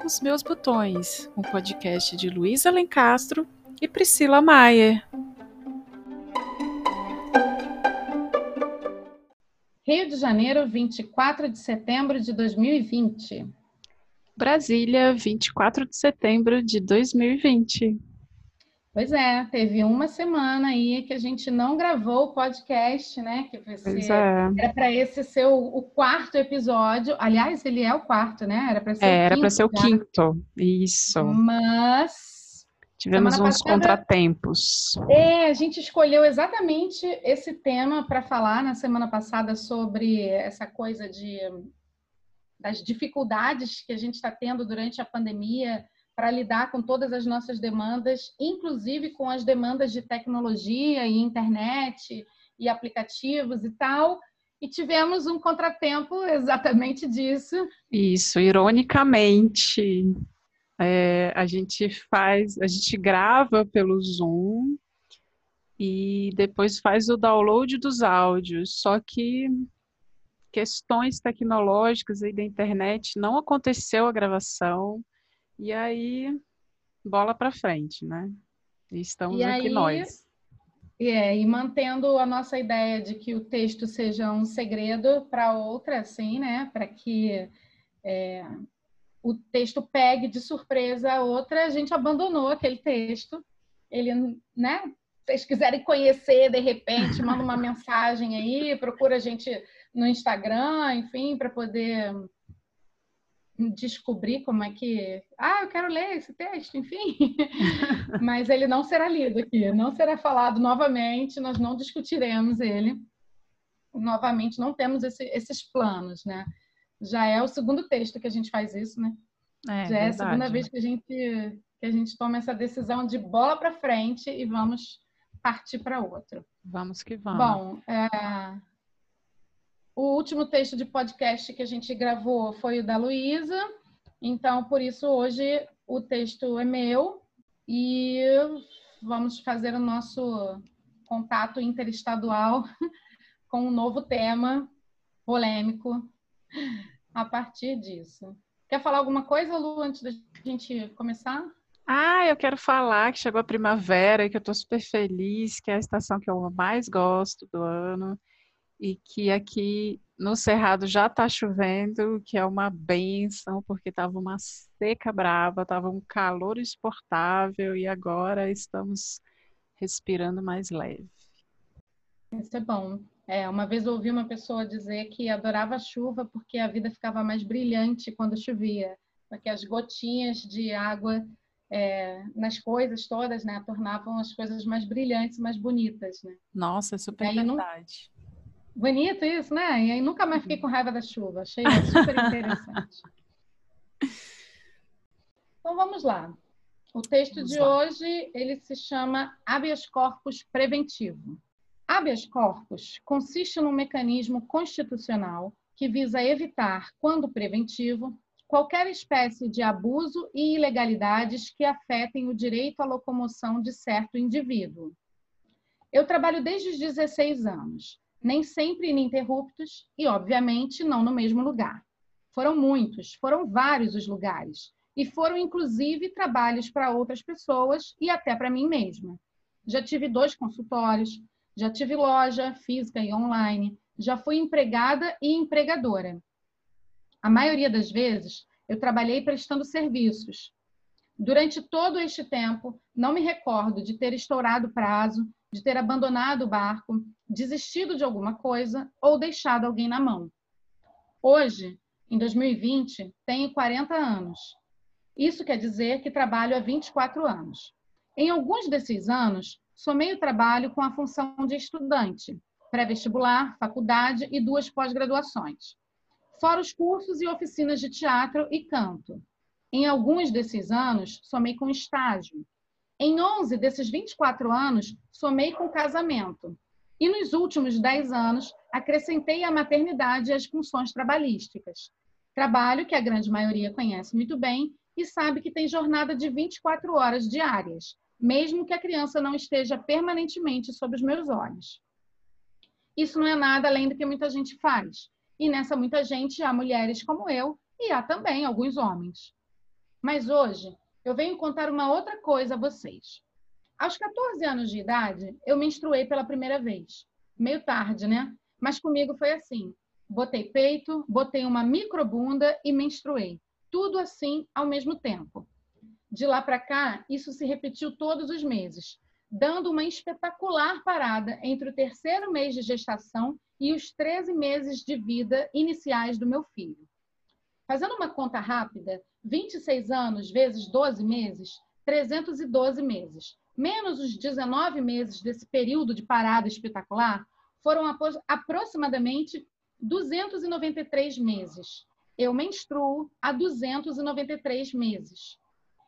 com os meus botões, um podcast de Luísa Lencastro e Priscila Maier. Rio de Janeiro, 24 de setembro de 2020. Brasília, 24 de setembro de 2020. Pois é, teve uma semana aí que a gente não gravou o podcast, né? Que você, é. era para esse ser o, o, quarto episódio. Aliás, ele é o quarto, né? Era para ser, é, era para ser o quinto. Isso. Mas tivemos uns passada, contratempos. É, a gente escolheu exatamente esse tema para falar na semana passada sobre essa coisa de das dificuldades que a gente está tendo durante a pandemia para lidar com todas as nossas demandas, inclusive com as demandas de tecnologia e internet e aplicativos e tal. E tivemos um contratempo exatamente disso. Isso, ironicamente, é, a gente faz, a gente grava pelo Zoom e depois faz o download dos áudios. Só que questões tecnológicas aí da internet não aconteceu a gravação. E aí, bola para frente, né? E estamos e aqui aí, nós. É, e mantendo a nossa ideia de que o texto seja um segredo para outra, assim, né? Para que é, o texto pegue de surpresa a outra, a gente abandonou aquele texto. Ele, né? Se vocês quiserem conhecer, de repente, manda uma mensagem aí, procura a gente no Instagram, enfim, para poder descobrir como é que. Ah, eu quero ler esse texto, enfim. Mas ele não será lido aqui, não será falado novamente, nós não discutiremos ele. Novamente, não temos esse, esses planos, né? Já é o segundo texto que a gente faz isso, né? É, Já é a segunda vez que a gente que a gente toma essa decisão de bola para frente e vamos partir para outro. Vamos que vamos. Bom, é, o último texto de podcast que a gente gravou foi o da Luísa, então por isso hoje o texto é meu e vamos fazer o nosso contato interestadual com um novo tema polêmico a partir disso. Quer falar alguma coisa, Lu, antes da gente começar? Ah, eu quero falar que chegou a primavera que eu estou super feliz, que é a estação que eu mais gosto do ano e que aqui no Cerrado já está chovendo, que é uma benção, porque estava uma seca brava, estava um calor exportável e agora estamos respirando mais leve. Isso é bom. É, uma vez eu ouvi uma pessoa dizer que adorava a chuva porque a vida ficava mais brilhante quando chovia, porque as gotinhas de água é, nas coisas todas, né, tornavam as coisas mais brilhantes, mais bonitas, né? Nossa, é super verdade. Bonito isso, né? E aí nunca mais fiquei com raiva da chuva. Achei super interessante. então vamos lá. O texto vamos de lá. hoje ele se chama habeas corpus preventivo. Habeas corpus consiste num mecanismo constitucional que visa evitar, quando preventivo, qualquer espécie de abuso e ilegalidades que afetem o direito à locomoção de certo indivíduo. Eu trabalho desde os 16 anos nem sempre ininterruptos e, obviamente, não no mesmo lugar. Foram muitos, foram vários os lugares, e foram inclusive trabalhos para outras pessoas e até para mim mesma. Já tive dois consultórios, já tive loja física e online, já fui empregada e empregadora. A maioria das vezes, eu trabalhei prestando serviços. Durante todo este tempo, não me recordo de ter estourado prazo, de ter abandonado o barco, desistido de alguma coisa ou deixado alguém na mão. Hoje, em 2020, tenho 40 anos. Isso quer dizer que trabalho há 24 anos. Em alguns desses anos, somei o trabalho com a função de estudante, pré-vestibular, faculdade e duas pós-graduações, fora os cursos e oficinas de teatro e canto. Em alguns desses anos, somei com estágio, em 11 desses 24 anos, somei com casamento. E nos últimos 10 anos, acrescentei a maternidade as funções trabalhísticas. Trabalho que a grande maioria conhece muito bem e sabe que tem jornada de 24 horas diárias, mesmo que a criança não esteja permanentemente sob os meus olhos. Isso não é nada além do que muita gente faz. E nessa muita gente há mulheres como eu e há também alguns homens. Mas hoje eu venho contar uma outra coisa a vocês. Aos 14 anos de idade, eu menstruei pela primeira vez. Meio tarde, né? Mas comigo foi assim. Botei peito, botei uma microbunda e menstruei. Tudo assim ao mesmo tempo. De lá para cá, isso se repetiu todos os meses, dando uma espetacular parada entre o terceiro mês de gestação e os 13 meses de vida iniciais do meu filho. Fazendo uma conta rápida, 26 anos vezes 12 meses, 312 meses, menos os 19 meses desse período de parada espetacular, foram aproximadamente 293 meses. Eu menstruo há 293 meses.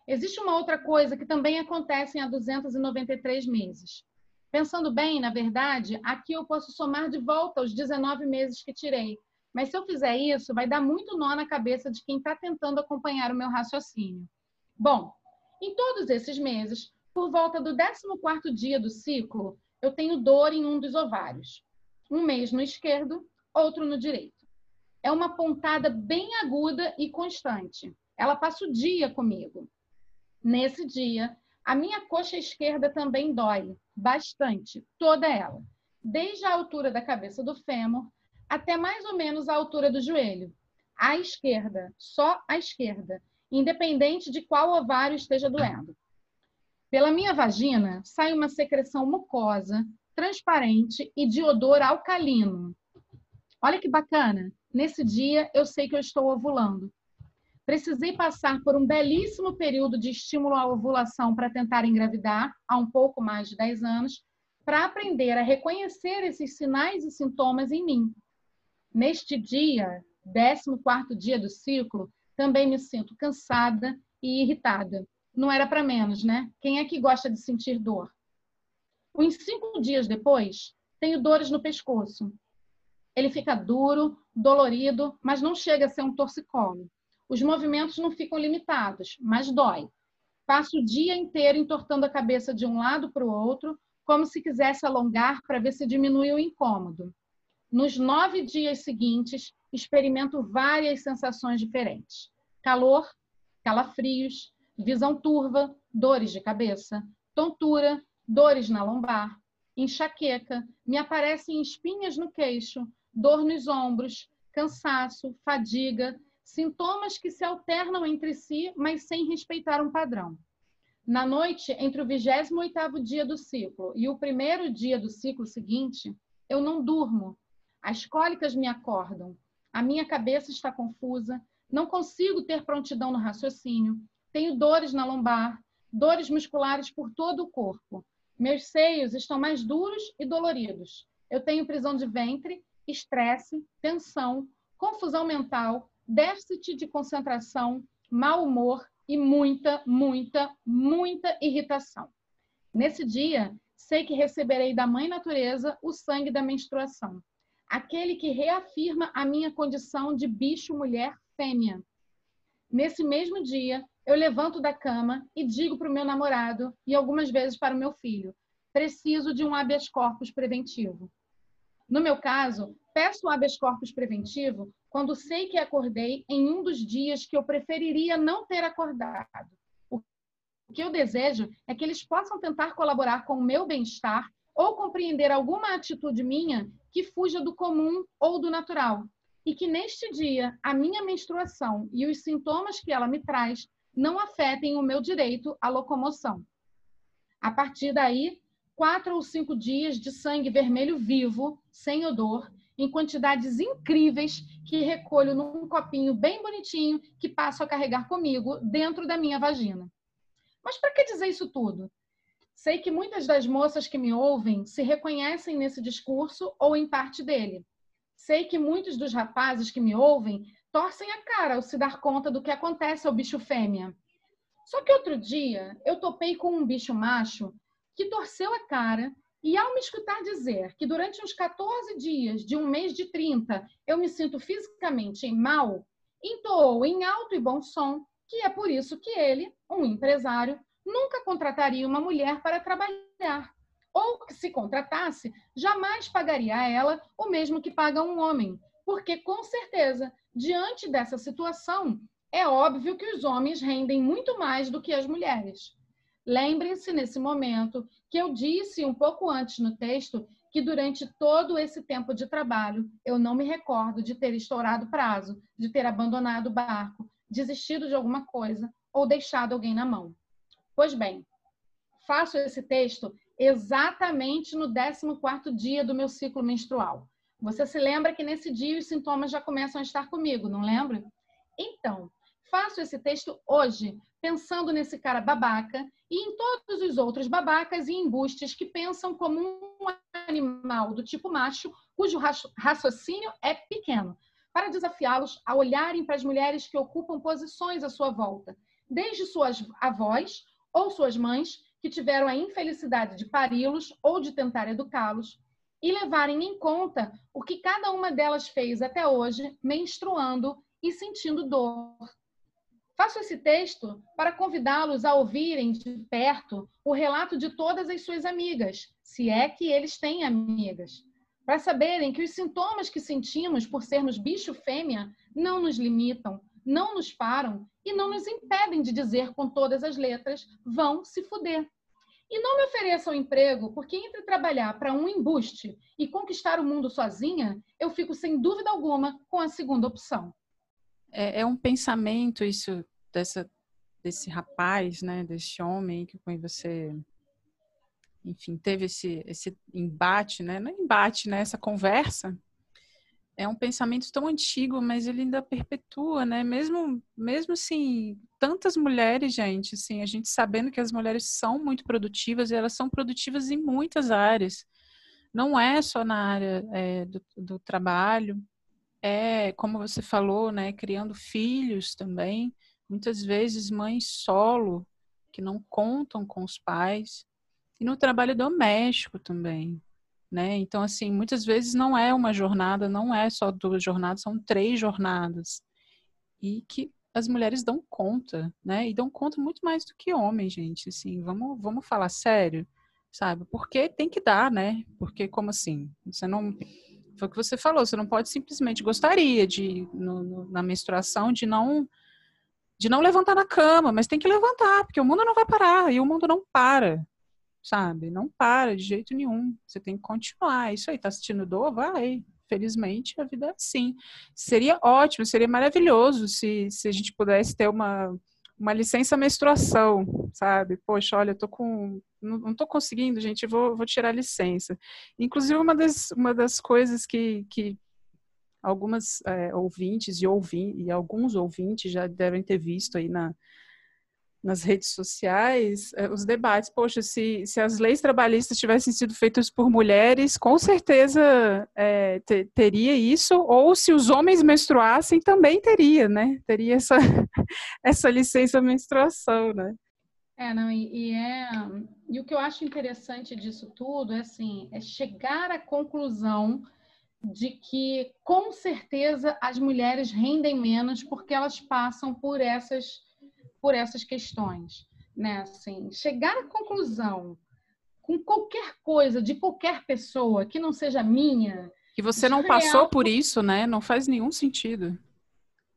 Existe uma outra coisa que também acontece há 293 meses. Pensando bem, na verdade, aqui eu posso somar de volta os 19 meses que tirei. Mas se eu fizer isso, vai dar muito nó na cabeça de quem está tentando acompanhar o meu raciocínio. Bom, em todos esses meses, por volta do 14º dia do ciclo, eu tenho dor em um dos ovários. Um mês no esquerdo, outro no direito. É uma pontada bem aguda e constante. Ela passa o dia comigo. Nesse dia, a minha coxa esquerda também dói bastante, toda ela, desde a altura da cabeça do fêmur até mais ou menos a altura do joelho. À esquerda, só à esquerda, independente de qual ovário esteja doendo. Pela minha vagina sai uma secreção mucosa, transparente e de odor alcalino. Olha que bacana! Nesse dia eu sei que eu estou ovulando. Precisei passar por um belíssimo período de estímulo à ovulação para tentar engravidar, há um pouco mais de 10 anos, para aprender a reconhecer esses sinais e sintomas em mim. Neste dia, 14 dia do ciclo, também me sinto cansada e irritada. Não era para menos, né? Quem é que gosta de sentir dor? Uns cinco dias depois, tenho dores no pescoço. Ele fica duro, dolorido, mas não chega a ser um torcicolo. Os movimentos não ficam limitados, mas dói. Passo o dia inteiro entortando a cabeça de um lado para o outro, como se quisesse alongar para ver se diminui o incômodo. Nos nove dias seguintes, experimento várias sensações diferentes: calor, calafrios, visão turva, dores de cabeça, tontura, dores na lombar, enxaqueca, me aparecem espinhas no queixo, dor nos ombros, cansaço, fadiga, sintomas que se alternam entre si, mas sem respeitar um padrão. Na noite entre o 28º dia do ciclo e o primeiro dia do ciclo seguinte, eu não durmo. As cólicas me acordam. A minha cabeça está confusa, não consigo ter prontidão no raciocínio, tenho dores na lombar, dores musculares por todo o corpo. Meus seios estão mais duros e doloridos. Eu tenho prisão de ventre, estresse, tensão, confusão mental, déficit de concentração, mau humor e muita, muita, muita irritação. Nesse dia, sei que receberei da Mãe Natureza o sangue da menstruação, aquele que reafirma a minha condição de bicho mulher fêmea. Nesse mesmo dia, eu levanto da cama e digo para o meu namorado e algumas vezes para o meu filho: preciso de um habeas corpus preventivo. No meu caso, peço o habeas corpus preventivo quando sei que acordei em um dos dias que eu preferiria não ter acordado. O que eu desejo é que eles possam tentar colaborar com o meu bem-estar ou compreender alguma atitude minha que fuja do comum ou do natural. E que neste dia a minha menstruação e os sintomas que ela me traz não afetem o meu direito à locomoção. A partir daí, quatro ou cinco dias de sangue vermelho vivo, sem odor, em quantidades incríveis que recolho num copinho bem bonitinho que passo a carregar comigo dentro da minha vagina. Mas para que dizer isso tudo? Sei que muitas das moças que me ouvem se reconhecem nesse discurso ou em parte dele. Sei que muitos dos rapazes que me ouvem torcem a cara ao se dar conta do que acontece ao bicho fêmea. Só que outro dia eu topei com um bicho macho que torceu a cara e ao me escutar dizer que durante uns 14 dias de um mês de 30 eu me sinto fisicamente mal, entoou em alto e bom som que é por isso que ele, um empresário, nunca contrataria uma mulher para trabalhar. Ou se contratasse, jamais pagaria a ela o mesmo que paga um homem, porque com certeza, diante dessa situação, é óbvio que os homens rendem muito mais do que as mulheres. Lembrem-se nesse momento que eu disse um pouco antes no texto que durante todo esse tempo de trabalho eu não me recordo de ter estourado prazo, de ter abandonado o barco, desistido de alguma coisa ou deixado alguém na mão. Pois bem, faço esse texto exatamente no 14º dia do meu ciclo menstrual. Você se lembra que nesse dia os sintomas já começam a estar comigo, não lembra? Então, faço esse texto hoje, pensando nesse cara babaca e em todos os outros babacas e embustes que pensam como um animal do tipo macho, cujo raciocínio é pequeno, para desafiá-los a olharem para as mulheres que ocupam posições à sua volta, desde suas avós ou suas mães, que tiveram a infelicidade de pari-los ou de tentar educá-los, e levarem em conta o que cada uma delas fez até hoje, menstruando e sentindo dor. Faço esse texto para convidá-los a ouvirem de perto o relato de todas as suas amigas, se é que eles têm amigas, para saberem que os sintomas que sentimos por sermos bicho fêmea não nos limitam, não nos param e não nos impedem de dizer com todas as letras: vão se fuder. E não me ofereçam emprego, porque entre trabalhar para um embuste e conquistar o mundo sozinha, eu fico sem dúvida alguma com a segunda opção. É, é um pensamento isso dessa desse rapaz, né, desse homem que com você enfim, teve esse, esse embate, né? Não é embate, né? Essa conversa é um pensamento tão antigo, mas ele ainda perpetua, né? Mesmo, mesmo assim, tantas mulheres, gente, assim, a gente sabendo que as mulheres são muito produtivas e elas são produtivas em muitas áreas. Não é só na área é, do, do trabalho, é, como você falou, né? Criando filhos também. Muitas vezes mães solo, que não contam com os pais. E no trabalho doméstico também, né? Então, assim, muitas vezes não é uma jornada, não é só duas jornadas, são três jornadas. E que as mulheres dão conta, né? E dão conta muito mais do que homens, gente. Assim, vamos, vamos falar sério, sabe? Porque tem que dar, né? Porque, como assim? Você não. Foi o que você falou, você não pode simplesmente gostaria de, no, no, na menstruação, de não de não levantar na cama, mas tem que levantar, porque o mundo não vai parar e o mundo não para, sabe? Não para de jeito nenhum. Você tem que continuar. Isso aí, tá assistindo dor? Vai. Felizmente, a vida é assim. Seria ótimo, seria maravilhoso se, se a gente pudesse ter uma, uma licença menstruação, sabe? Poxa, olha, eu tô com. Não, não tô conseguindo, gente, vou, vou tirar a licença. Inclusive, uma das, uma das coisas que, que algumas é, ouvintes e, ouvi, e alguns ouvintes já devem ter visto aí na, nas redes sociais eh, os debates. Poxa, se, se as leis trabalhistas tivessem sido feitas por mulheres, com certeza é, te, teria isso, ou se os homens menstruassem, também teria, né? Teria essa, essa licença menstruação, né? É, não, e, e, é, e o que eu acho interessante disso tudo é assim, é chegar à conclusão de que com certeza as mulheres rendem menos porque elas passam por essas por essas questões, né? Assim, chegar à conclusão com qualquer coisa de qualquer pessoa que não seja minha, que você não passou por isso, né? Não faz nenhum sentido.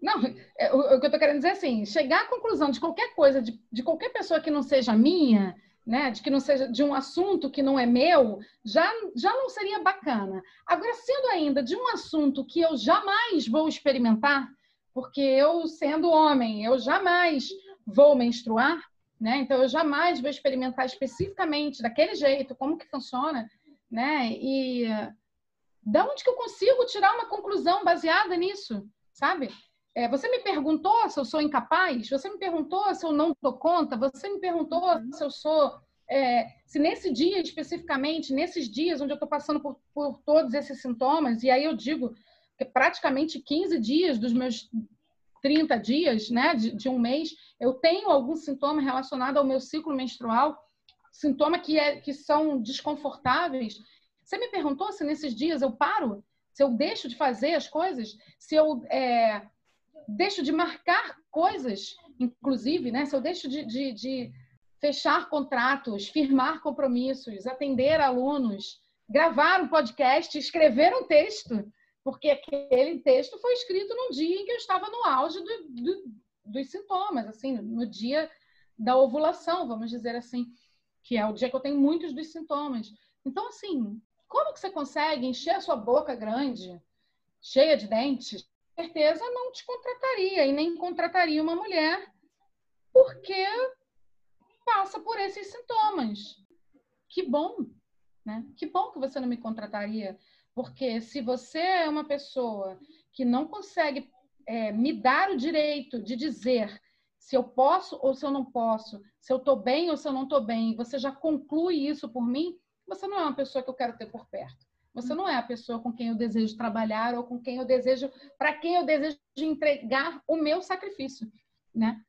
Não, é, o, o que eu tô querendo dizer é assim, chegar à conclusão de qualquer coisa, de, de qualquer pessoa que não seja minha, né, de que não seja de um assunto que não é meu, já, já não seria bacana. Agora, sendo ainda de um assunto que eu jamais vou experimentar, porque eu, sendo homem, eu jamais vou menstruar, né? Então eu jamais vou experimentar especificamente daquele jeito como que funciona, né? E da onde que eu consigo tirar uma conclusão baseada nisso, sabe? É, você me perguntou se eu sou incapaz, você me perguntou se eu não dou conta, você me perguntou uhum. se eu sou, é, se nesse dia especificamente, nesses dias onde eu estou passando por, por todos esses sintomas, e aí eu digo que praticamente 15 dias dos meus 30 dias, né, de, de um mês, eu tenho algum sintoma relacionado ao meu ciclo menstrual, sintoma que, é, que são desconfortáveis. Você me perguntou se nesses dias eu paro? Se eu deixo de fazer as coisas? Se eu é, deixo de marcar coisas, inclusive, né? Se eu deixo de, de, de fechar contratos, firmar compromissos, atender alunos, gravar um podcast, escrever um texto, porque aquele texto foi escrito num dia em que eu estava no auge do, do, dos sintomas, assim, no dia da ovulação, vamos dizer assim, que é o dia que eu tenho muitos dos sintomas. Então, assim, como que você consegue encher a sua boca grande, cheia de dentes? certeza não te contrataria e nem contrataria uma mulher porque passa por esses sintomas. Que bom, né? Que bom que você não me contrataria, porque se você é uma pessoa que não consegue é, me dar o direito de dizer se eu posso ou se eu não posso, se eu estou bem ou se eu não estou bem, você já conclui isso por mim, você não é uma pessoa que eu quero ter por perto. Você não é a pessoa com quem eu desejo trabalhar ou com quem eu desejo, para quem eu desejo entregar o meu sacrifício, né?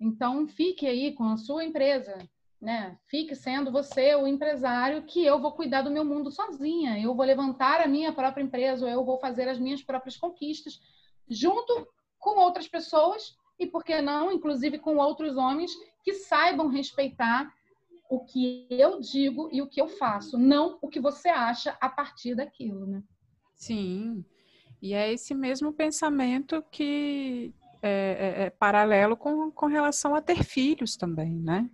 Então, fique aí com a sua empresa, né? Fique sendo você o empresário que eu vou cuidar do meu mundo sozinha. Eu vou levantar a minha própria empresa, eu vou fazer as minhas próprias conquistas junto com outras pessoas e por que não, inclusive com outros homens que saibam respeitar o que eu digo e o que eu faço, não o que você acha a partir daquilo, né? Sim. E é esse mesmo pensamento que é, é, é paralelo com, com relação a ter filhos também, né?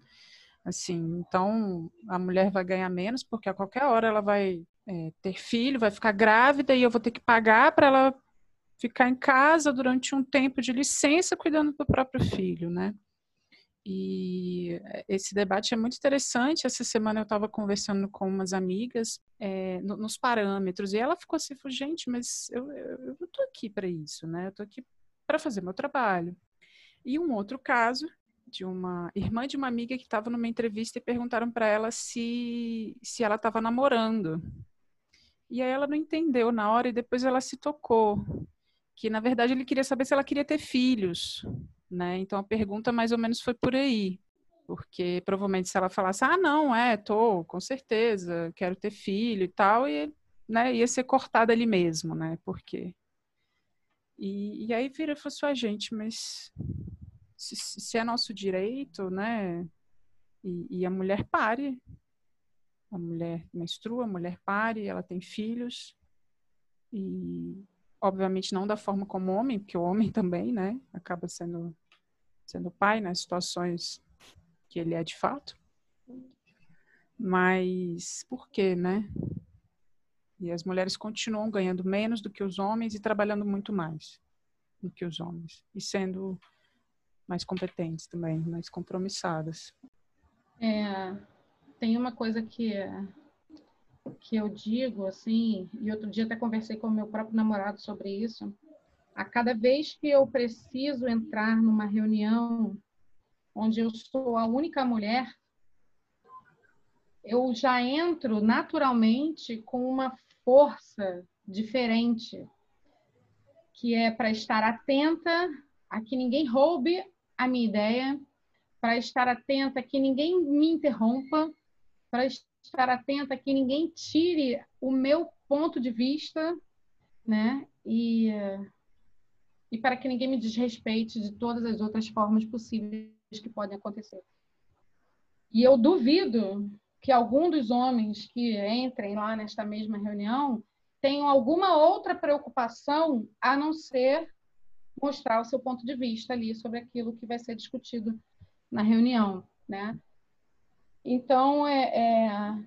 Assim, então a mulher vai ganhar menos porque a qualquer hora ela vai é, ter filho, vai ficar grávida e eu vou ter que pagar para ela ficar em casa durante um tempo de licença cuidando do próprio filho, né? E esse debate é muito interessante. Essa semana eu estava conversando com umas amigas é, no, nos parâmetros e ela ficou assim, gente, mas eu, eu, eu não estou aqui para isso, né? Eu estou aqui para fazer meu trabalho. E um outro caso de uma irmã de uma amiga que estava numa entrevista e perguntaram para ela se, se ela estava namorando. E aí ela não entendeu na hora e depois ela se tocou que na verdade ele queria saber se ela queria ter filhos né? Então a pergunta mais ou menos foi por aí, porque provavelmente se ela falasse, ah, não, é, tô, com certeza, quero ter filho e tal, e, né, ia ser cortada ali mesmo, né? Porque e, e aí vira e sua gente, mas se, é nosso direito, né? E, e a mulher pare, a mulher menstrua, a mulher pare, ela tem filhos e obviamente não da forma como homem, porque o homem também, né, acaba sendo sendo pai nas situações que ele é de fato. Mas por quê, né? E as mulheres continuam ganhando menos do que os homens e trabalhando muito mais do que os homens e sendo mais competentes também, mais compromissadas. É, tem uma coisa que que eu digo assim, e outro dia até conversei com meu próprio namorado sobre isso. A cada vez que eu preciso entrar numa reunião onde eu sou a única mulher, eu já entro naturalmente com uma força diferente, que é para estar atenta a que ninguém roube a minha ideia, para estar atenta que ninguém me interrompa, para estar atenta que ninguém tire o meu ponto de vista, né? E, e para que ninguém me desrespeite de todas as outras formas possíveis que podem acontecer. E eu duvido que algum dos homens que entrem lá nesta mesma reunião tenham alguma outra preocupação a não ser mostrar o seu ponto de vista ali sobre aquilo que vai ser discutido na reunião, né? Então, é, é,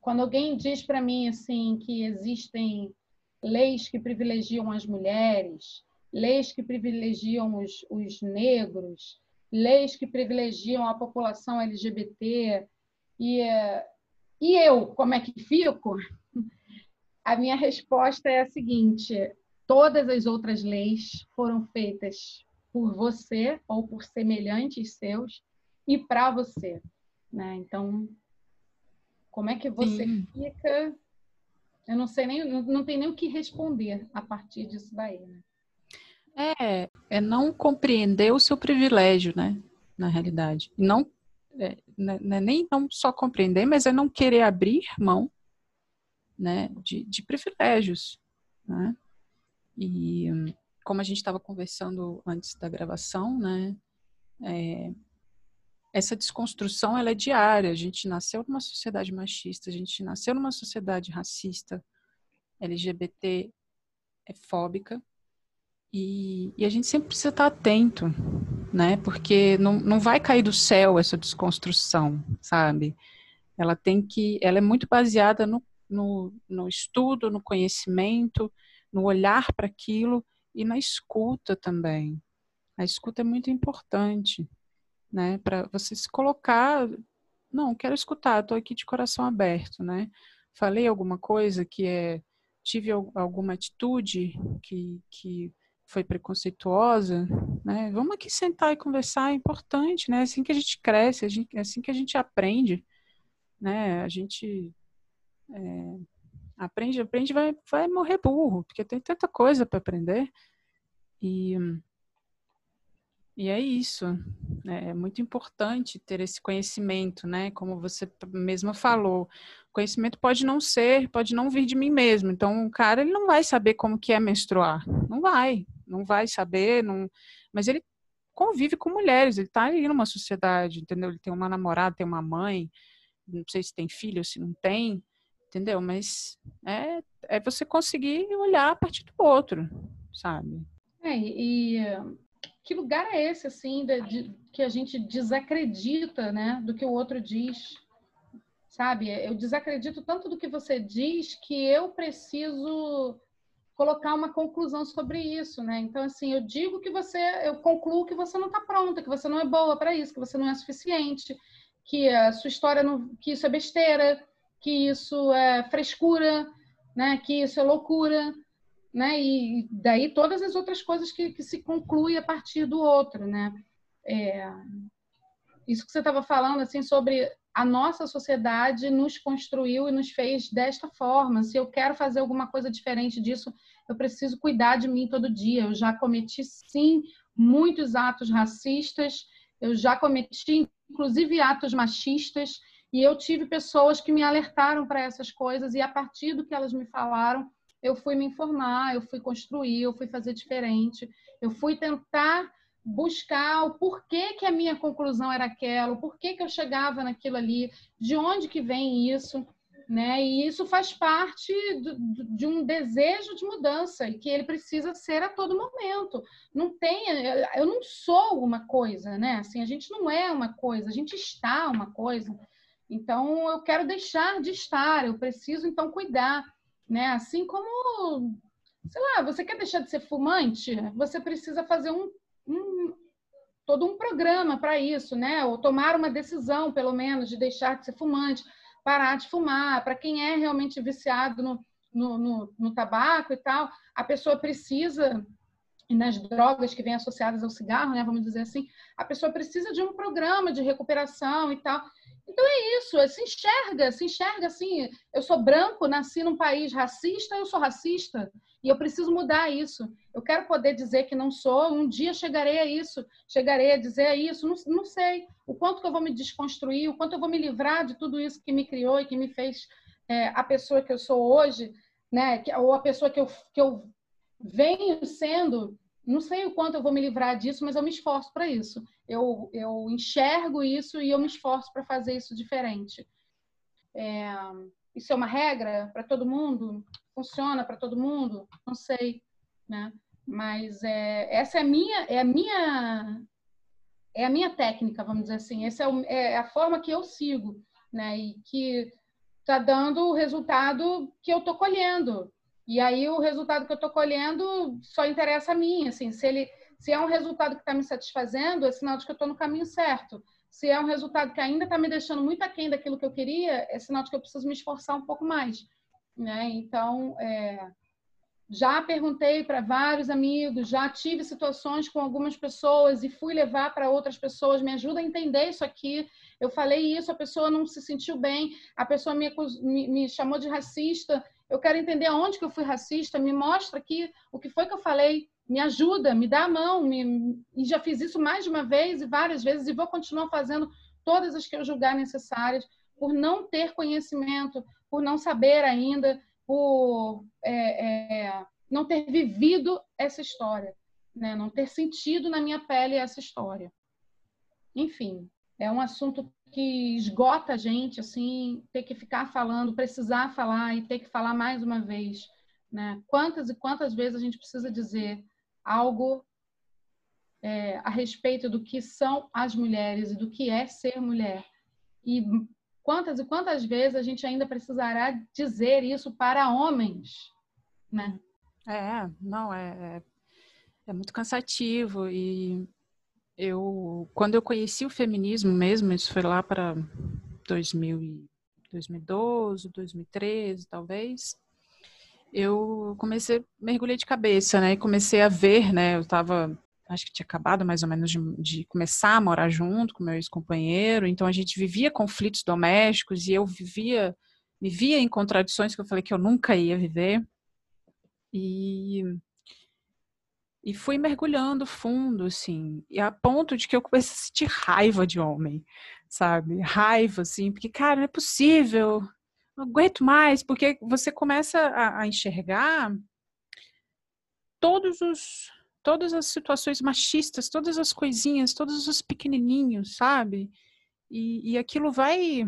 quando alguém diz para mim assim que existem leis que privilegiam as mulheres, leis que privilegiam os, os negros, leis que privilegiam a população LGBT, e, e eu, como é que fico? A minha resposta é a seguinte: todas as outras leis foram feitas por você ou por semelhantes seus e para você. Né? Então, como é que você Sim. fica? Eu não sei nem, não, não tem nem o que responder a partir disso daí, né? É, é não compreender o seu privilégio, né? Na realidade. Não é, né, não é nem não só compreender, mas é não querer abrir mão né, de, de privilégios. Né? E como a gente estava conversando antes da gravação, né, é, essa desconstrução ela é diária. A gente nasceu numa sociedade machista, a gente nasceu numa sociedade racista, LGBT é fóbica, E, e, a gente sempre precisa estar atento, né? Porque não, não vai cair do céu essa desconstrução, sabe? Ela tem que, ela é muito baseada no, no, no estudo, no conhecimento, no olhar para aquilo e na escuta também. A escuta é muito importante, né? Para você se colocar, não, quero escutar, estou aqui de coração aberto, né? Falei alguma coisa que é, tive alguma atitude que, que foi preconceituosa, né? Vamos aqui sentar e conversar, é importante, né? É assim que a gente cresce, é assim que a gente aprende, né? A gente é, aprende, aprende, vai, vai morrer burro, porque tem tanta coisa para aprender. E, e é isso. Né? É muito importante ter esse conhecimento, né? Como você mesma falou. Conhecimento pode não ser, pode não vir de mim mesmo. Então, o cara ele não vai saber como que é menstruar. Não vai. Não vai saber, não... mas ele convive com mulheres, ele está ali numa sociedade, entendeu? Ele tem uma namorada, tem uma mãe, não sei se tem filho, se não tem, entendeu? Mas é, é você conseguir olhar a partir do outro, sabe? É, e que lugar é esse, assim, de, de, que a gente desacredita, né, do que o outro diz, sabe? Eu desacredito tanto do que você diz que eu preciso colocar uma conclusão sobre isso, né? Então, assim, eu digo que você, eu concluo que você não está pronta, que você não é boa para isso, que você não é suficiente, que a sua história não, que isso é besteira, que isso é frescura, né? Que isso é loucura, né? E daí todas as outras coisas que, que se conclui a partir do outro, né? É, isso que você estava falando assim sobre a nossa sociedade nos construiu e nos fez desta forma. Se eu quero fazer alguma coisa diferente disso, eu preciso cuidar de mim todo dia. Eu já cometi sim muitos atos racistas, eu já cometi inclusive atos machistas e eu tive pessoas que me alertaram para essas coisas e a partir do que elas me falaram, eu fui me informar, eu fui construir, eu fui fazer diferente, eu fui tentar buscar o porquê que a minha conclusão era aquela, o porquê que eu chegava naquilo ali, de onde que vem isso, né? E isso faz parte do, de um desejo de mudança e que ele precisa ser a todo momento. Não tem, eu não sou uma coisa, né? Assim, a gente não é uma coisa, a gente está uma coisa. Então eu quero deixar de estar, eu preciso então cuidar, né? Assim como sei lá, você quer deixar de ser fumante, você precisa fazer um um, todo um programa para isso, né? Ou tomar uma decisão, pelo menos, de deixar de ser fumante, parar de fumar. Para quem é realmente viciado no, no, no, no tabaco e tal, a pessoa precisa e nas drogas que vêm associadas ao cigarro, né, vamos dizer assim, a pessoa precisa de um programa de recuperação e tal. Então é isso, é, se enxerga, se enxerga assim, eu sou branco, nasci num país racista, eu sou racista e eu preciso mudar isso. Eu quero poder dizer que não sou, um dia chegarei a isso, chegarei a dizer isso, não, não sei o quanto que eu vou me desconstruir, o quanto eu vou me livrar de tudo isso que me criou e que me fez é, a pessoa que eu sou hoje, né, ou a pessoa que eu, que eu venho sendo, não sei o quanto eu vou me livrar disso, mas eu me esforço para isso eu, eu enxergo isso e eu me esforço para fazer isso diferente. É, isso é uma regra para todo mundo? Funciona para todo mundo? Não sei, né? Mas é, essa é a minha, é a minha, é a minha técnica, vamos dizer assim. Essa é, o, é a forma que eu sigo, né? E que está dando o resultado que eu estou colhendo. E aí o resultado que eu estou colhendo só interessa a mim, assim, se ele se é um resultado que está me satisfazendo, é sinal de que eu estou no caminho certo. Se é um resultado que ainda está me deixando muito aquém daquilo que eu queria, é sinal de que eu preciso me esforçar um pouco mais. Né? Então, é... já perguntei para vários amigos, já tive situações com algumas pessoas e fui levar para outras pessoas, me ajuda a entender isso aqui. Eu falei isso, a pessoa não se sentiu bem, a pessoa me, me, me chamou de racista. Eu quero entender aonde que eu fui racista, me mostra aqui o que foi que eu falei me ajuda, me dá a mão. Me... E já fiz isso mais de uma vez e várias vezes e vou continuar fazendo todas as que eu julgar necessárias, por não ter conhecimento, por não saber ainda, por é, é, não ter vivido essa história, né? não ter sentido na minha pele essa história. Enfim, é um assunto que esgota a gente, assim, ter que ficar falando, precisar falar e ter que falar mais uma vez. Né? Quantas e quantas vezes a gente precisa dizer algo é, a respeito do que são as mulheres e do que é ser mulher. E quantas e quantas vezes a gente ainda precisará dizer isso para homens, né? É, não, é, é, é muito cansativo e eu, quando eu conheci o feminismo mesmo, isso foi lá para 2000 2012, 2013, talvez, eu comecei, mergulhei de cabeça, né? E comecei a ver, né? Eu estava, acho que tinha acabado mais ou menos de, de começar a morar junto com meu ex-companheiro, então a gente vivia conflitos domésticos e eu vivia, me via em contradições que eu falei que eu nunca ia viver. E e fui mergulhando fundo, assim, e a ponto de que eu comecei a sentir raiva de homem, sabe? Raiva, assim, porque, cara, não é possível, não aguento mais, porque você começa a, a enxergar todos os todas as situações machistas, todas as coisinhas, todos os pequenininhos, sabe? E, e aquilo vai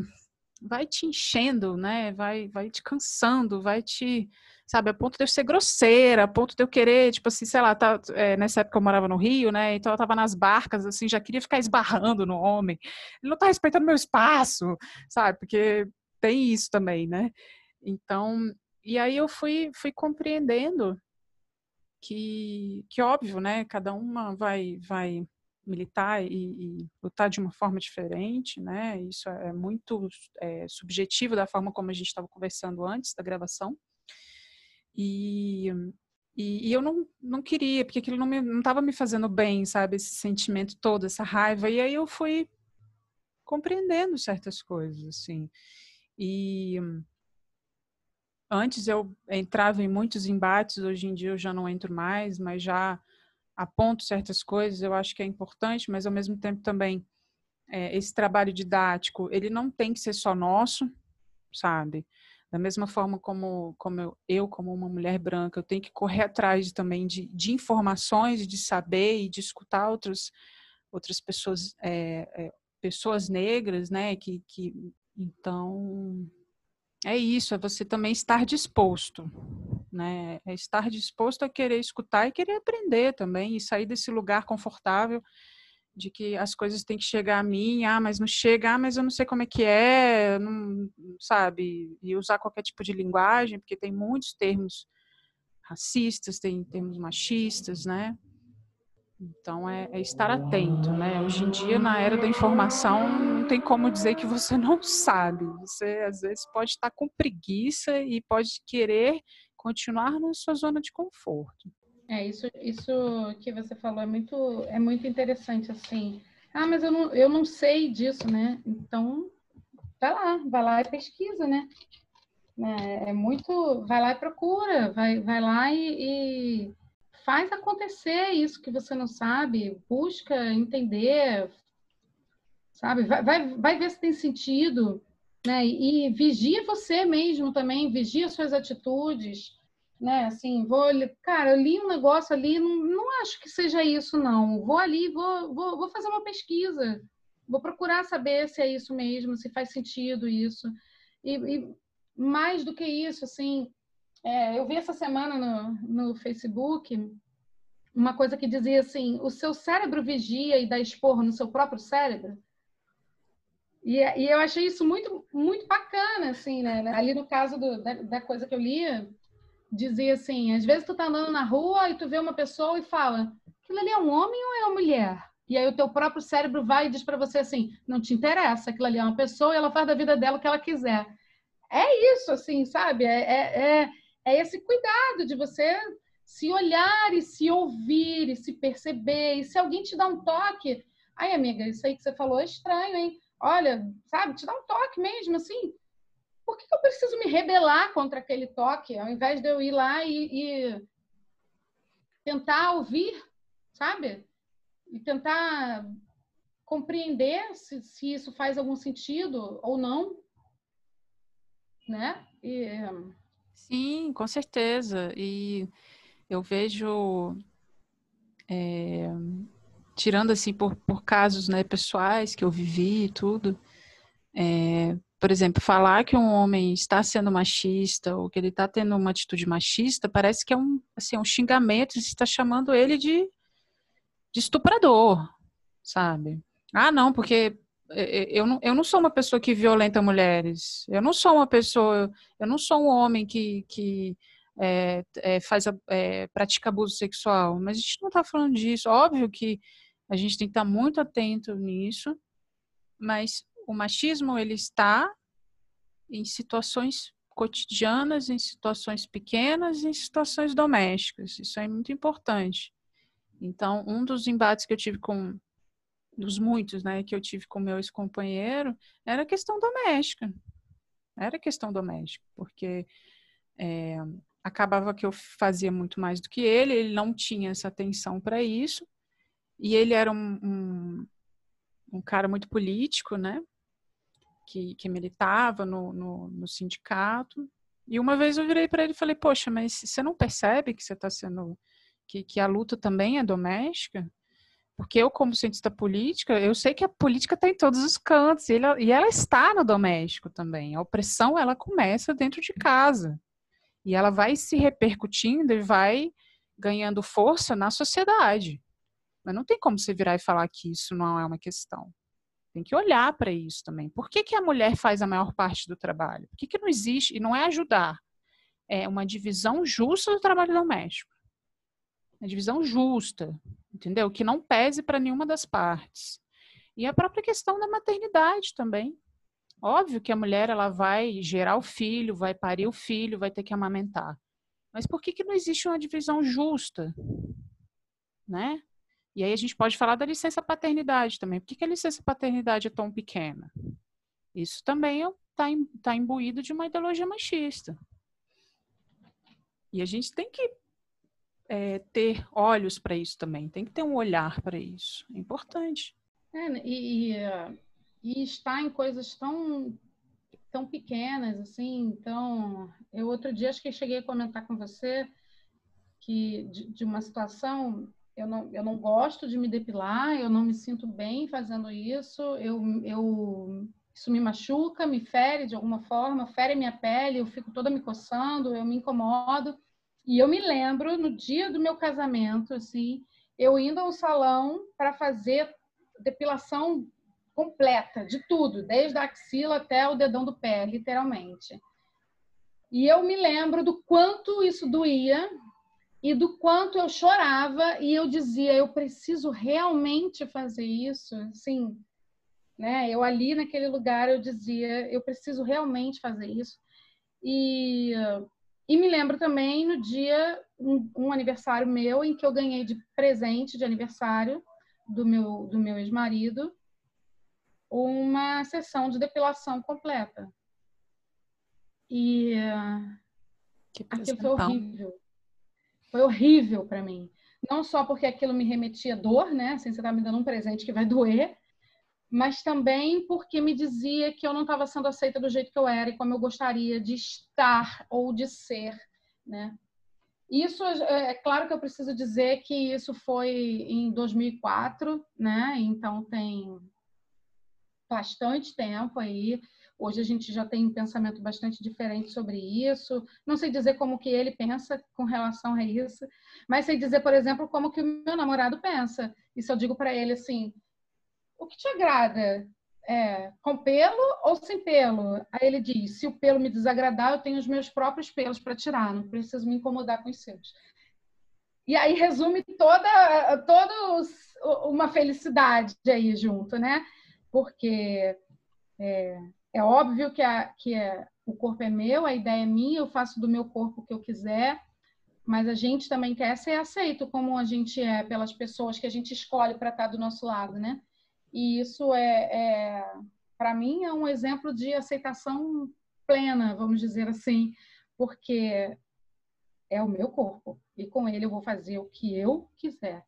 vai te enchendo, né? Vai vai te cansando, vai te sabe, a ponto de eu ser grosseira, a ponto de eu querer, tipo assim, sei lá, tá, é, nessa época eu morava no Rio, né, então eu tava nas barcas, assim, já queria ficar esbarrando no homem, ele não tá respeitando meu espaço, sabe, porque tem isso também, né, então, e aí eu fui, fui compreendendo que, que óbvio, né, cada uma vai, vai militar e, e, lutar de uma forma diferente, né? Isso é muito é, subjetivo da forma como a gente estava conversando antes da gravação. E, e, e, eu não, não queria, porque aquilo não estava me, me fazendo bem, sabe? Esse sentimento todo, essa raiva. E aí eu fui compreendendo certas coisas, assim. E antes eu entrava em muitos embates, hoje em dia eu já não entro mais, mas já aponto certas coisas, eu acho que é importante, mas ao mesmo tempo também é, esse trabalho didático, ele não tem que ser só nosso, sabe? Da mesma forma como, como eu, eu, como uma mulher branca, eu tenho que correr atrás também de, de informações, de saber e de escutar outros, outras pessoas, é, é, pessoas negras, né? Que, que, então, é isso, é você também estar disposto, né? É estar disposto a querer escutar e querer aprender também e sair desse lugar confortável de que as coisas têm que chegar a mim, ah, mas não chega, ah, mas eu não sei como é que é, não, sabe? E usar qualquer tipo de linguagem, porque tem muitos termos racistas, tem termos machistas, né? Então é, é, estar atento, né? Hoje em dia, na era da informação, não tem como dizer que você não sabe. Você às vezes pode estar com preguiça e pode querer continuar na sua zona de conforto. É, isso, isso que você falou é muito, é muito interessante, assim. Ah, mas eu não, eu não sei disso, né? Então, vai lá, vai lá e pesquisa, né? É, é muito, vai lá e procura, vai, vai lá e, e faz acontecer isso que você não sabe, busca entender, sabe? Vai, vai, vai ver se tem sentido, né? E, vigia você mesmo também, vigia suas atitudes, né? Assim, vou, cara, eu li um negócio ali, não, não acho que seja isso, não. Vou ali, vou, vou, vou fazer uma pesquisa, vou procurar saber se é isso mesmo, se faz sentido isso. E, e mais do que isso, assim, é, eu vi essa semana no, no Facebook uma coisa que dizia assim: o seu cérebro vigia e dá esporro no seu próprio cérebro. E, e eu achei isso muito, muito bacana, assim, né? Ali no caso do, da, da coisa que eu lia, dizia assim: às vezes tu tá andando na rua e tu vê uma pessoa e fala, aquilo ali é um homem ou é uma mulher? E aí o teu próprio cérebro vai e diz para você assim: não te interessa, aquilo ali é uma pessoa e ela faz da vida dela o que ela quiser. É isso, assim, sabe? É, é, é, é esse cuidado de você se olhar e se ouvir e se perceber. E se alguém te dá um toque, ai, amiga, isso aí que você falou é estranho, hein? Olha, sabe, te dá um toque mesmo, assim por que eu preciso me rebelar contra aquele toque, ao invés de eu ir lá e, e tentar ouvir, sabe? E tentar compreender se, se, isso faz algum sentido ou não, né? E... Sim, com certeza. E eu vejo, é, tirando assim por, por casos né, pessoais que eu vivi e tudo, é, por exemplo, falar que um homem está sendo machista ou que ele está tendo uma atitude machista parece que é um, assim, um xingamento, você está chamando ele de, de estuprador, sabe? Ah, não, porque eu não, eu não sou uma pessoa que violenta mulheres. Eu não sou uma pessoa, eu não sou um homem que, que é, é, faz, é, pratica abuso sexual. Mas a gente não está falando disso. Óbvio que a gente tem que estar muito atento nisso, mas o machismo ele está em situações cotidianas, em situações pequenas, em situações domésticas. Isso é muito importante. Então, um dos embates que eu tive com dos muitos, né, que eu tive com meu ex-companheiro, era questão doméstica. Era questão doméstica, porque é, acabava que eu fazia muito mais do que ele, ele não tinha essa atenção para isso, e ele era um, um, um, cara muito político, né, que, que militava no, no, no sindicato, e uma vez eu virei para ele e falei, poxa, mas você não percebe que você está sendo, que, que a luta também é doméstica? Porque eu, como cientista política, eu sei que a política está em todos os cantos e ela, e ela está no doméstico também. A opressão, ela começa dentro de casa. E ela vai se repercutindo e vai ganhando força na sociedade. Mas não tem como você virar e falar que isso não é uma questão. Tem que olhar para isso também. Por que, que a mulher faz a maior parte do trabalho? Por que, que não existe, e não é ajudar, é uma divisão justa do trabalho doméstico. Uma divisão justa entendeu? Que não pese para nenhuma das partes. E a própria questão da maternidade também. Óbvio que a mulher ela vai gerar o filho, vai parir o filho, vai ter que amamentar. Mas por que, que não existe uma divisão justa? Né? E aí a gente pode falar da licença paternidade também. Por que, que a licença paternidade é tão pequena? Isso também está tá imbuído de uma ideologia machista. E a gente tem que é, ter olhos para isso também, tem que ter um olhar para isso. É importante. É, né, e, e, e está em coisas tão tão pequenas assim então eu outro dia acho que cheguei a comentar com você que de, de, uma situação eu não, eu não gosto de me depilar eu não me sinto bem fazendo isso eu, eu isso me machuca me fere de alguma forma fere minha pele eu fico toda me coçando eu me incomodo e eu me lembro, no dia do meu casamento, assim, eu indo ao salão para fazer depilação completa, de tudo, desde a axila até o dedão do pé, literalmente. E eu me lembro do quanto isso doía e do quanto eu chorava e eu dizia, eu preciso realmente fazer isso, assim, né? Eu ali naquele lugar eu dizia, eu preciso realmente fazer isso. E e me lembro também no dia, um, um, aniversário meu, em que eu ganhei de presente de aniversário do meu, do meu ex-marido uma sessão de depilação completa. E que aquilo foi horrível. Foi horrível para mim. Não só porque aquilo me remetia dor, né? Assim, você tá me dando um presente que vai doer, mas também porque me dizia que eu não estava sendo aceita do jeito que eu era e como eu gostaria de estar ou de ser, né? Isso é, é claro que eu preciso dizer que isso foi em 2004, né? Então tem bastante tempo aí. Hoje a gente já tem um pensamento bastante diferente sobre isso. Não sei dizer como que ele pensa com relação a isso, mas sei dizer, por exemplo, como que o meu namorado pensa. E se eu digo para ele assim, o que te agrada? É, com pelo ou sem pelo? Aí ele diz: se o pelo me desagradar, eu tenho os meus próprios pelos para tirar, não preciso me incomodar com os seus. E aí resume toda, toda uma felicidade aí junto, né? Porque é, é óbvio que, a, que é, o corpo é meu, a ideia é minha, eu faço do meu corpo o que eu quiser, mas a gente também quer ser aceito como a gente é pelas pessoas que a gente escolhe para estar do nosso lado, né? E isso é, é para mim, é um exemplo de aceitação plena, vamos dizer assim, porque é o meu corpo e com ele eu vou fazer o que eu quiser.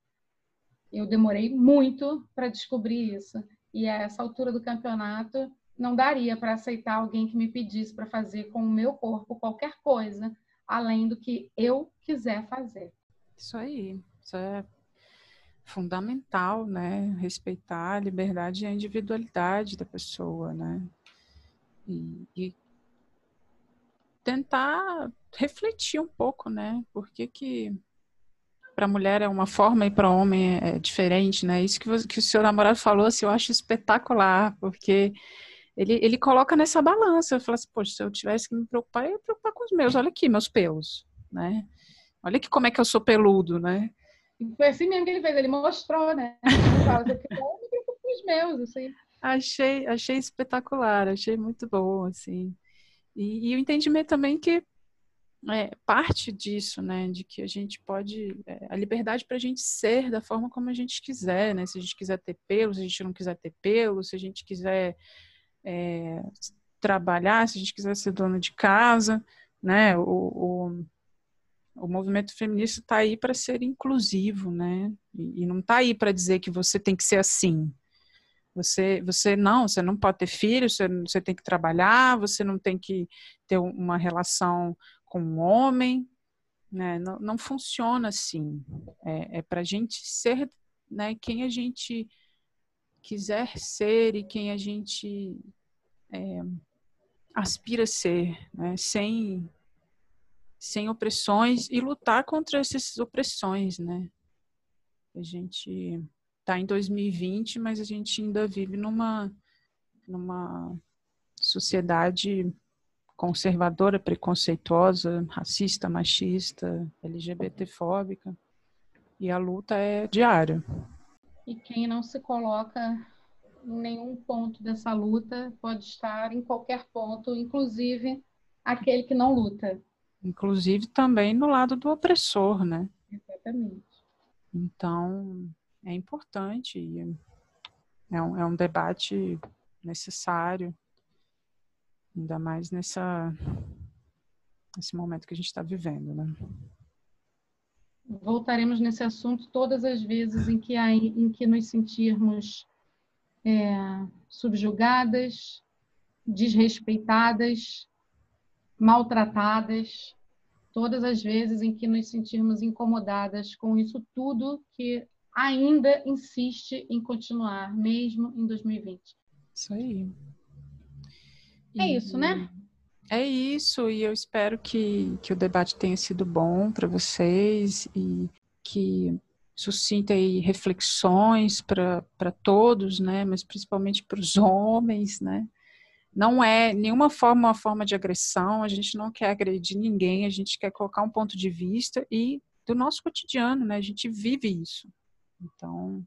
Eu demorei muito para descobrir isso e a essa altura do campeonato não daria para aceitar alguém que me pedisse para fazer com o meu corpo qualquer coisa além do que eu quiser fazer. Isso aí, isso é fundamental, né? Respeitar a liberdade e a individualidade da pessoa, né? e, e tentar refletir um pouco, né? Por que que para mulher é uma forma e para homem é diferente, né? Isso que, você, que o seu namorado falou, assim, eu acho espetacular, porque ele, ele coloca nessa balança. Eu falo assim, poxa, se eu tivesse que me preocupar, eu ia me preocupar com os meus. Olha aqui, meus pelos, né? Olha aqui como é que eu sou peludo, né? Foi assim mesmo que ele fez, ele mostrou, né? Ele fala, eu me preocupo com os meus, assim. Achei, achei espetacular, achei muito bom, assim. E, e o entendimento também que é, parte disso, né, de que a gente pode, é, a liberdade para a gente ser da forma como a gente quiser, né, se a gente quiser ter pelo, se a gente não quiser ter pelo, se a gente quiser é, trabalhar, se a gente quiser ser dona de casa, né, o, o, o movimento feminista está aí para ser inclusivo, né, e, e não está aí para dizer que você tem que ser assim, você, você não, você não pode ter filho, você, você tem que trabalhar, você não tem que ter uma relação com um homem, né? Não, não funciona assim. É, é para a gente ser né, quem a gente quiser ser e quem a gente é, aspira ser, né? sem, sem opressões e lutar contra essas opressões, né? A gente está em 2020, mas a gente ainda vive numa, numa sociedade conservadora, preconceituosa, racista, machista, LGBTfóbica. E a luta é diária. E quem não se coloca em nenhum ponto dessa luta pode estar em qualquer ponto, inclusive aquele que não luta. Inclusive também no lado do opressor, né? Exatamente. Então, é importante e é um, é um debate necessário Ainda mais nessa, nesse momento que a gente está vivendo, né? Voltaremos nesse assunto todas as vezes em que, há, em que nos sentirmos é, subjugadas, desrespeitadas, maltratadas, todas as vezes em que nos sentirmos incomodadas com isso tudo que ainda insiste em continuar, mesmo em 2020. Isso aí. É isso, né? É isso, e eu espero que, que o debate tenha sido bom para vocês e que suscita aí reflexões para todos, né? Mas principalmente para os homens, né? Não é nenhuma forma uma forma de agressão, a gente não quer agredir ninguém, a gente quer colocar um ponto de vista e do nosso cotidiano, né? A gente vive isso. Então,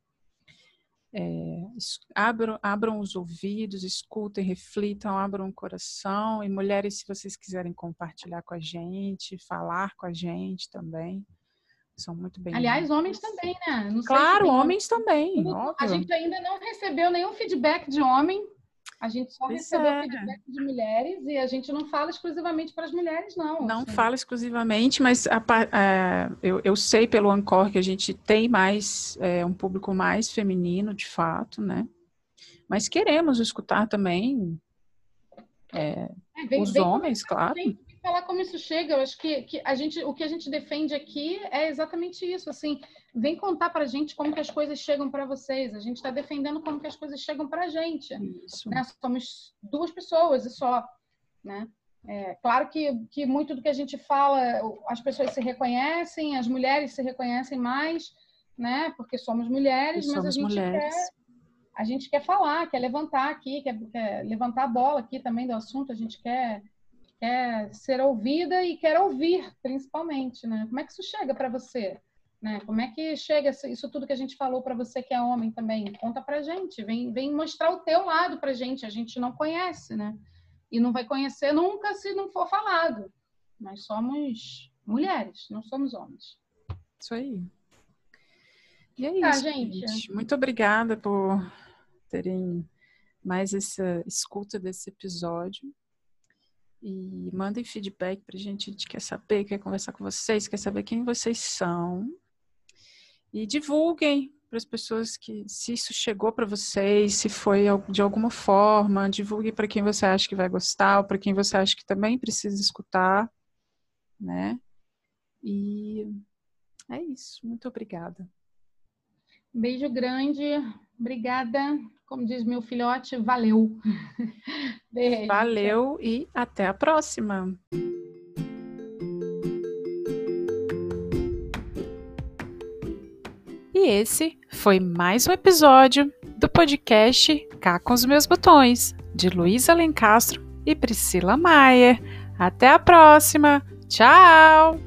é, abram, abram os ouvidos, escutem, reflitam, abram o coração. E mulheres, se vocês quiserem compartilhar com a gente, falar com a gente também, são muito bem. Aliás, homens também, né? claro, homens também. A gente ainda não recebeu nenhum feedback de homem a gente só pois recebeu é. feedback de mulheres e a gente não fala exclusivamente para as mulheres, não. Não assim. fala exclusivamente, mas a, a, eu, eu, sei pelo Ancor que a gente tem mais, é, um público mais feminino, de fato, né? Mas queremos escutar também é, é vem, os vem homens, claro. Vem, falar como isso chega. Eu acho que, que a gente, o que a gente defende aqui é exatamente isso. Assim, vem contar para a gente como que as coisas chegam para vocês. A gente está defendendo como que as coisas chegam para a gente. Isso. Né? Somos duas pessoas e só, né? É, claro que, que muito do que a gente fala, as pessoas se reconhecem, as mulheres se reconhecem mais, né? Porque somos mulheres, mas a gente mulheres. quer a gente quer falar, quer levantar aqui, quer, quer levantar a bola aqui também do assunto. A gente quer quer ser ouvida e quer ouvir, principalmente, né? Como é que isso chega para você? Né? Como é que chega isso tudo que a gente falou para você que é homem também? Conta para gente, vem, vem mostrar o teu lado para gente. A gente não conhece, né? E não vai conhecer nunca se não for falado. Nós somos mulheres, não somos homens. Isso aí. E é tá, isso, gente. gente. Muito obrigada por terem mais essa escuta desse episódio. E mandem feedback pra gente, a gente quer saber, quer conversar com vocês, quer saber quem vocês são. E divulguem para as pessoas que se isso chegou para vocês, se foi de alguma forma, divulgue para quem você acha que vai gostar, ou para quem você acha que também precisa escutar, né? E é isso. Muito obrigada. Beijo grande. Obrigada. Como diz meu filhote, valeu. Beijo. Valeu e até a próxima. E esse foi mais um episódio do podcast Cá com os Meus Botões, de Luísa Alencastro e Priscila Maier. Até a próxima! Tchau!